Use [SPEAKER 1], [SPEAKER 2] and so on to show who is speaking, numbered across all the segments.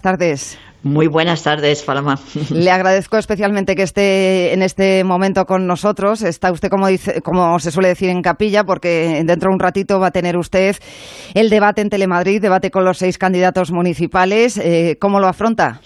[SPEAKER 1] tardes.
[SPEAKER 2] Muy buenas tardes, Paloma.
[SPEAKER 1] Le agradezco especialmente que esté en este momento con nosotros. Está usted, como, dice, como se suele decir, en capilla, porque dentro de un ratito va a tener usted el debate en Telemadrid, debate con los seis candidatos municipales. Eh, ¿Cómo lo afronta?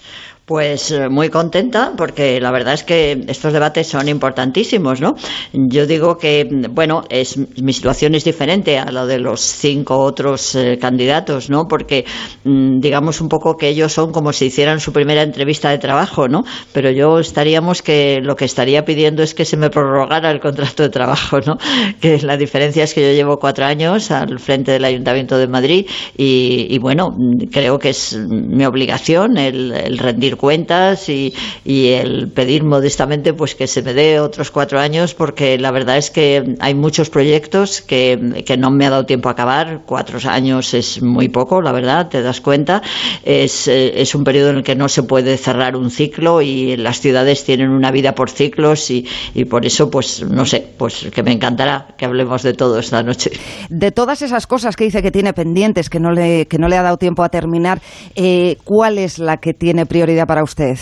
[SPEAKER 2] Pues eh, muy contenta porque la verdad es que estos debates son importantísimos, ¿no? Yo digo que, bueno, es, mi situación es diferente a la de los cinco otros eh, candidatos, ¿no? Porque mm, digamos un poco que ellos son como si hicieran su primera entrevista de trabajo, ¿no? Pero yo estaríamos que lo que estaría pidiendo es que se me prorrogara el contrato de trabajo, ¿no? Que la diferencia es que yo llevo cuatro años al frente del Ayuntamiento de Madrid y, bueno, creo que es mi obligación el rendir cuentas y, el pedir modestamente pues que se me dé otros cuatro años porque la verdad es que hay muchos proyectos que, que no me ha dado tiempo a acabar. Cuatro años es muy poco, la verdad, te das cuenta. Es, eh, es un periodo en el que no se puede cerrar un ciclo y las ciudades tienen una vida por ciclos y, y por eso, pues no sé, pues que me encantará que hablemos de todo esta noche.
[SPEAKER 1] De todas esas cosas que dice que tiene pendientes, que no le, que no le ha dado tiempo a terminar, eh, ¿cuál es la que tiene prioridad para usted?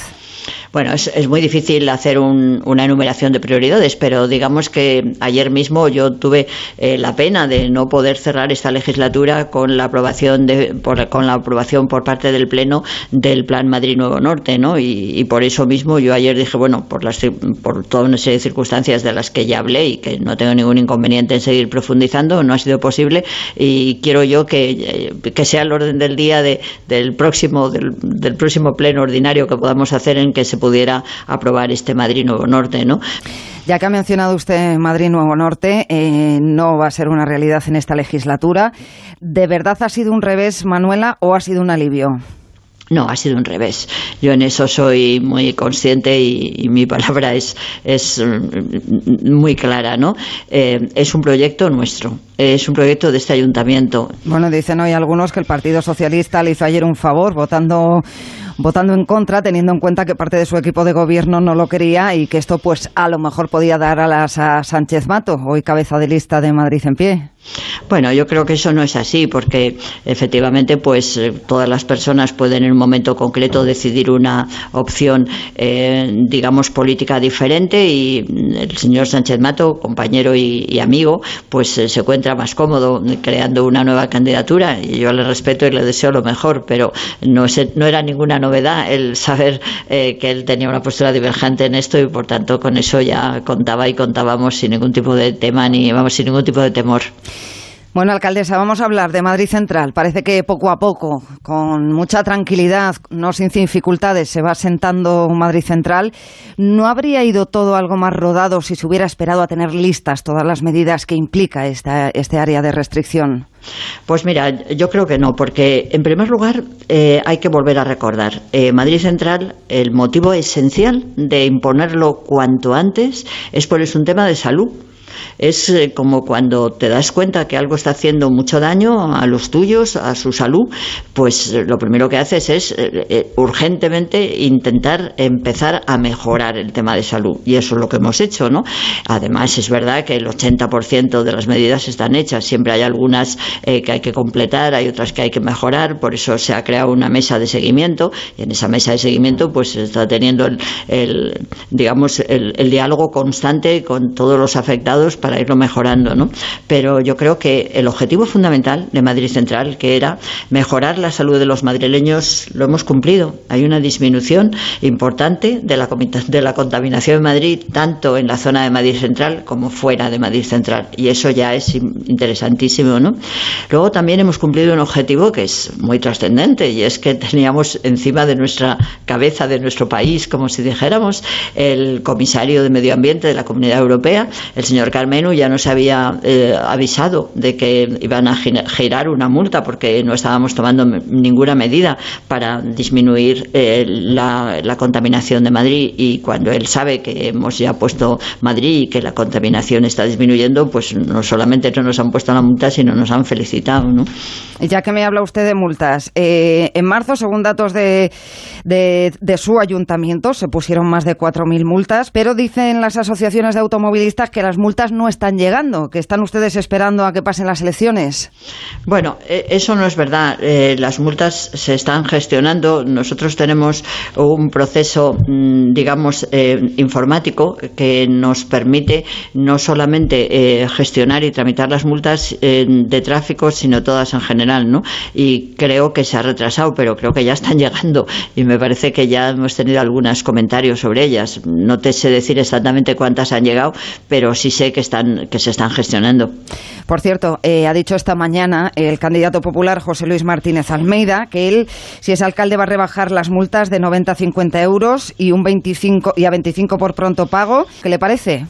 [SPEAKER 2] Bueno, es, muy difícil hacer una enumeración de prioridades, pero digamos que ayer mismo yo tuve eh, la pena de no poder cerrar esta legislatura con la aprobación de, por, con la aprobación por parte del Pleno del Plan Madrid Nuevo Norte, ¿no? Y, por eso mismo yo ayer dije, bueno, por, las, por toda una serie de circunstancias de las que ya hablé y que no tengo ningún inconveniente en seguir profundizando, no ha sido posible y quiero yo que, eh, sea el orden del día de, del próximo del, del próximo pleno ordinario que podamos hacer en que se pudiera aprobar este Madrid Nuevo Norte, ¿no?
[SPEAKER 1] Ya que ha mencionado usted Madrid Nuevo Norte, eh, no va a ser una realidad en esta legislatura. ¿De verdad ha sido un revés, Manuela, o ha sido un alivio?
[SPEAKER 2] No, ha sido un revés. Yo en eso soy muy consciente y, mi palabra es, es mm, muy clara, ¿no? Eh, es un proyecto nuestro, es un proyecto de este ayuntamiento.
[SPEAKER 1] Bueno, dicen hoy algunos que el Partido Socialista le hizo ayer un favor votando votando en contra, teniendo en cuenta que parte de su equipo de gobierno no lo quería y que esto, pues, a lo mejor podía dar alas a Sánchez Mato, hoy cabeza de lista de Madrid en pie.
[SPEAKER 2] Bueno, yo creo que eso no es así, porque efectivamente, pues eh, todas las personas pueden en un momento concreto decidir una opción, eh, digamos, política diferente y el señor Sánchez Mato, compañero y, amigo, pues eh, se encuentra más cómodo creando una nueva candidatura y yo le respeto y le deseo lo mejor, pero no, no era ninguna novedad el saber que él tenía una postura divergente en esto y por tanto con eso ya contaba y contábamos sin ningún tipo de tema ni vamos sin ningún tipo de temor.
[SPEAKER 1] Bueno, alcaldesa, vamos a hablar de Madrid Central. Parece que poco a poco, con mucha tranquilidad, no sin dificultades, se va sentando Madrid Central. ¿No habría ido todo algo más rodado si se hubiera esperado a tener listas todas las medidas que implica esta, este área de restricción?
[SPEAKER 2] Pues mira, yo creo que no, porque en primer lugar eh, hay que volver a recordar, eh, Madrid Central, el motivo esencial de imponerlo cuanto antes es por es un tema de salud es eh, como cuando te das cuenta que algo está haciendo mucho daño a los tuyos, a su salud, pues eh, lo primero que haces es eh, urgentemente intentar empezar a mejorar el tema de salud. Y eso es lo que hemos hecho, ¿no? Además, es verdad que el 80% de las medidas están hechas. Siempre hay algunas que hay que completar, hay otras que hay que mejorar. Por eso se ha creado una mesa de seguimiento y en esa mesa de seguimiento pues se está teniendo el, digamos, el diálogo constante con todos los afectados para irlo mejorando, ¿no? Pero yo creo que el objetivo fundamental de Madrid Central, que era mejorar la salud de los madrileños, lo hemos cumplido. Hay una disminución importante de la, de la contaminación en Madrid, tanto en la zona de Madrid Central como fuera de Madrid Central. Y eso ya es interesantísimo, ¿no? Luego también hemos cumplido un objetivo que es muy trascendente y es que teníamos encima de nuestra cabeza, de nuestro país, como si dijéramos, el comisario de Medio Ambiente de la Comunidad Europea, el señor Carmenu ya nos había eh, avisado de que iban a girar una multa porque no estábamos tomando ninguna medida para disminuir eh, la, contaminación de Madrid y cuando él sabe que hemos ya puesto Madrid y que la contaminación está disminuyendo, pues no solamente no nos han puesto la multa, sino nos han felicitado. ¿no?
[SPEAKER 1] Ya que me habla usted de multas, eh, en marzo, según datos de, de, de su ayuntamiento, se pusieron más de 4.000 multas, pero dicen las asociaciones de automovilistas que las multas no están llegando, que están ustedes esperando a que pasen las elecciones.
[SPEAKER 2] Bueno, e, eso no es verdad. Eh, las multas se están gestionando. Nosotros tenemos un proceso, mm, digamos, eh, informático que nos permite no solamente gestionar y tramitar las multas de tráfico, sino todas en general, ¿no? Y creo que se ha retrasado, pero creo que ya están llegando y me parece que ya hemos tenido algunos comentarios sobre ellas. No te sé decir exactamente cuántas han llegado, pero sí sé que están que se están gestionando.
[SPEAKER 1] Por cierto, eh, ha dicho esta mañana el candidato popular José Luis Martínez Almeida que él, si es alcalde, va a rebajar las multas de 90 a 50 euros y un 25 y a 25 por pronto pago. ¿Qué le parece?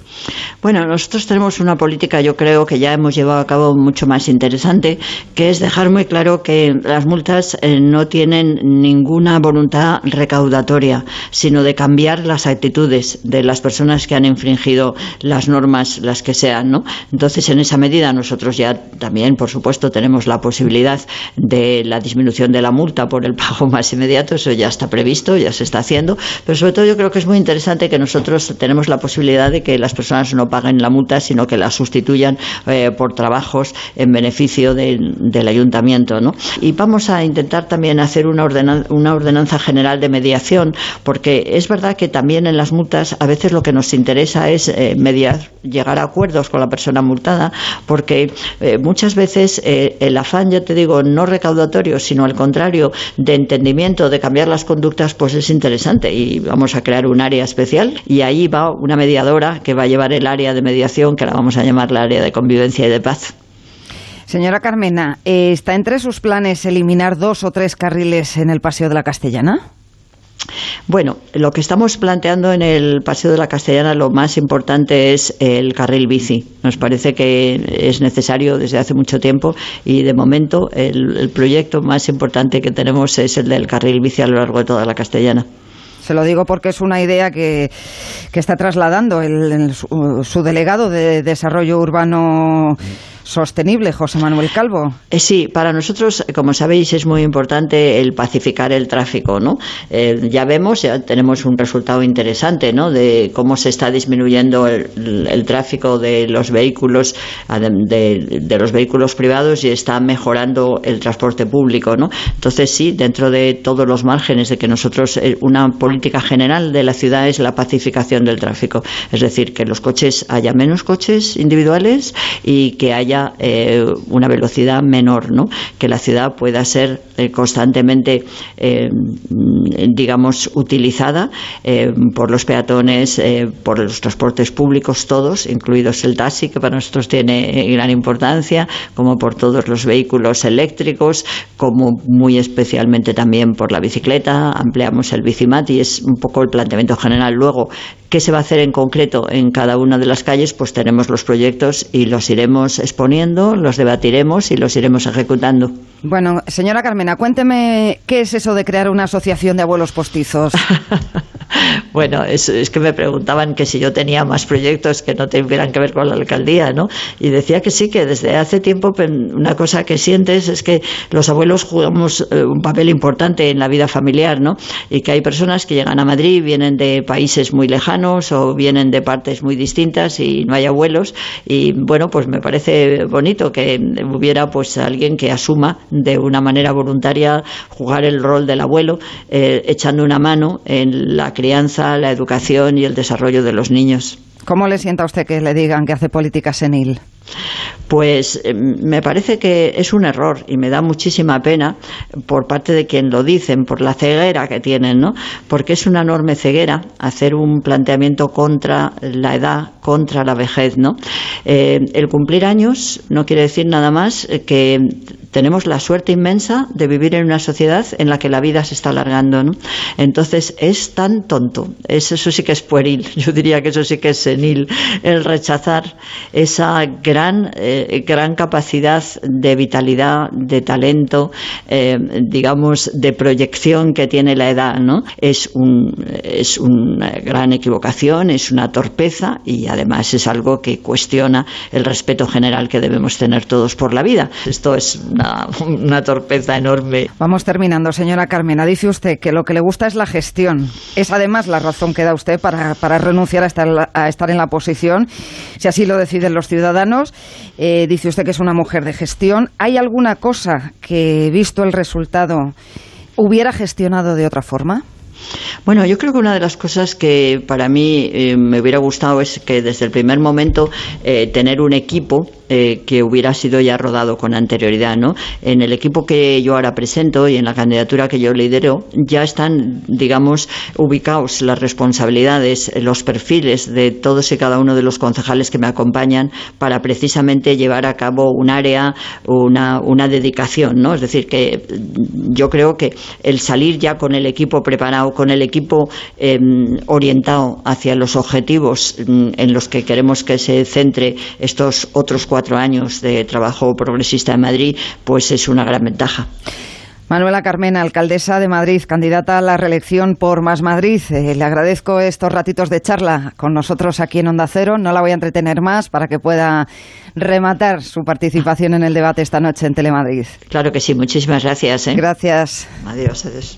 [SPEAKER 2] Bueno, nosotros tenemos una política, yo creo que ya hemos llevado a cabo mucho más interesante, que es dejar muy claro que las multas eh, no tienen ninguna voluntad recaudatoria, sino de cambiar las actitudes de las personas que han infringido las normas, las que sean, ¿no? Entonces, en esa medida, nosotros ya también, por supuesto, tenemos la posibilidad de la disminución de la multa por el pago más inmediato, eso ya está previsto, ya se está haciendo, pero sobre todo yo creo que es muy interesante que nosotros tenemos la posibilidad de que las personas no paguen la multa, sino que la sustituyan eh, por trabajos en beneficio del ayuntamiento. ¿no? Y vamos a intentar también hacer una, una ordenanza general de mediación, porque es verdad que también en las multas a veces lo que nos interesa es eh, mediar, llegar a acuerdos con la persona multada, porque eh, muchas veces el afán, ya te digo, no recaudatorio, sino al contrario, de entendimiento, de cambiar las conductas, pues es interesante. Y vamos a crear un área especial y ahí va una mediadora que va a llevar el área de mediación, que la vamos a llamar la área de convivencia y de paz.
[SPEAKER 1] Señora Carmena, eh, ¿está entre sus planes eliminar dos o tres carriles en el Paseo de la Castellana?
[SPEAKER 2] Bueno, lo que estamos planteando en el Paseo de la Castellana, lo más importante es el carril bici. Nos parece que es necesario desde hace mucho tiempo y de momento el proyecto más importante que tenemos es el del carril bici a lo largo de toda la Castellana.
[SPEAKER 1] Se lo digo porque es una idea que, que está trasladando el, su, delegado de Desarrollo Urbano sostenible, José Manuel Calvo.
[SPEAKER 2] Eh, sí, para nosotros, como sabéis, es muy importante el pacificar el tráfico, ¿no? Eh, ya vemos, ya tenemos un resultado interesante, ¿no? De cómo se está disminuyendo el, tráfico de los vehículos, de, de, los vehículos privados y está mejorando el transporte público, ¿no? Entonces sí, dentro de todos los márgenes de que nosotros eh, una política general de la ciudad es la pacificación del tráfico, es decir, que los coches haya menos coches individuales y que haya eh, una velocidad menor, ¿no? que la ciudad pueda ser eh, constantemente, eh, digamos, utilizada por los peatones, por los transportes públicos, todos, incluidos el taxi, que para nosotros tiene gran importancia, como por todos los vehículos eléctricos, como muy especialmente también por la bicicleta, ampliamos el bicimat y es un poco el planteamiento general. Luego, ¿qué se va a hacer en concreto en cada una de las calles? Pues tenemos los proyectos y los iremos exponiendo poniendo, los debatiremos y los iremos ejecutando.
[SPEAKER 1] Bueno, señora Carmena, cuénteme qué es eso de crear una asociación de abuelos postizos.
[SPEAKER 2] bueno, es, que me preguntaban que si yo tenía más proyectos que no tuvieran que ver con la alcaldía, ¿no? Y decía que sí, que desde hace tiempo una cosa que sientes es que los abuelos jugamos eh, un papel importante en la vida familiar, ¿no? Y que hay personas que llegan a Madrid, vienen de países muy lejanos o vienen de partes muy distintas y no hay abuelos. Y bueno, pues me parece bonito que hubiera pues alguien que asuma de una manera voluntaria jugar el rol del abuelo, eh, echando una mano en la crianza, la educación y el desarrollo de los niños.
[SPEAKER 1] ¿Cómo le sienta a usted que le digan que hace política senil?
[SPEAKER 2] Pues eh, me parece que es un error y me da muchísima pena por parte de quien lo dicen, por la ceguera que tienen, ¿no? Porque es una enorme ceguera hacer un planteamiento contra la edad, contra la vejez, ¿no? Eh, el cumplir años no quiere decir nada más que tenemos la suerte inmensa de vivir en una sociedad en la que la vida se está alargando, ¿no? Entonces es tan tonto, eso sí que es pueril, yo diría que eso sí que es senil, el rechazar esa gran, eh, gran capacidad de vitalidad, de talento, eh, digamos, de proyección que tiene la edad, ¿no? Es, un, es una gran equivocación, es una torpeza y además es algo que cuestiona el respeto general que debemos tener todos por la vida. Esto es una una, una torpeza enorme.
[SPEAKER 1] Vamos terminando, señora Carmena. Dice usted que lo que le gusta es la gestión. Es además la razón que da usted para, para renunciar a estar, a estar en la posición, si así lo deciden los ciudadanos. Eh, dice usted que es una mujer de gestión. ¿Hay alguna cosa que, visto el resultado, hubiera gestionado de otra forma?
[SPEAKER 2] Bueno, yo creo que una de las cosas que para mí eh, me hubiera gustado es que desde el primer momento eh, tener un equipo eh, que hubiera sido ya rodado con anterioridad. ¿no? En el equipo que yo ahora presento y en la candidatura que yo lidero ya están, digamos, ubicados las responsabilidades, los perfiles de todos y cada uno de los concejales que me acompañan para precisamente llevar a cabo un área, una, una dedicación. ¿no? Es decir, que yo creo que el salir ya con el equipo preparado, con el equipo em, orientado hacia los objetivos mm, en los que queremos que se centre estos otros cuatro años de trabajo progresista en Madrid, pues es una gran ventaja.
[SPEAKER 1] Manuela Carmena, alcaldesa de Madrid, candidata a la reelección por Más Madrid. Eh, le agradezco estos ratitos de charla con nosotros aquí en Onda Cero. No la voy a entretener más para que pueda rematar su participación en el debate esta noche en Telemadrid.
[SPEAKER 2] Claro que sí, muchísimas gracias. ¿eh?
[SPEAKER 1] Gracias.
[SPEAKER 2] Adiós, adiós.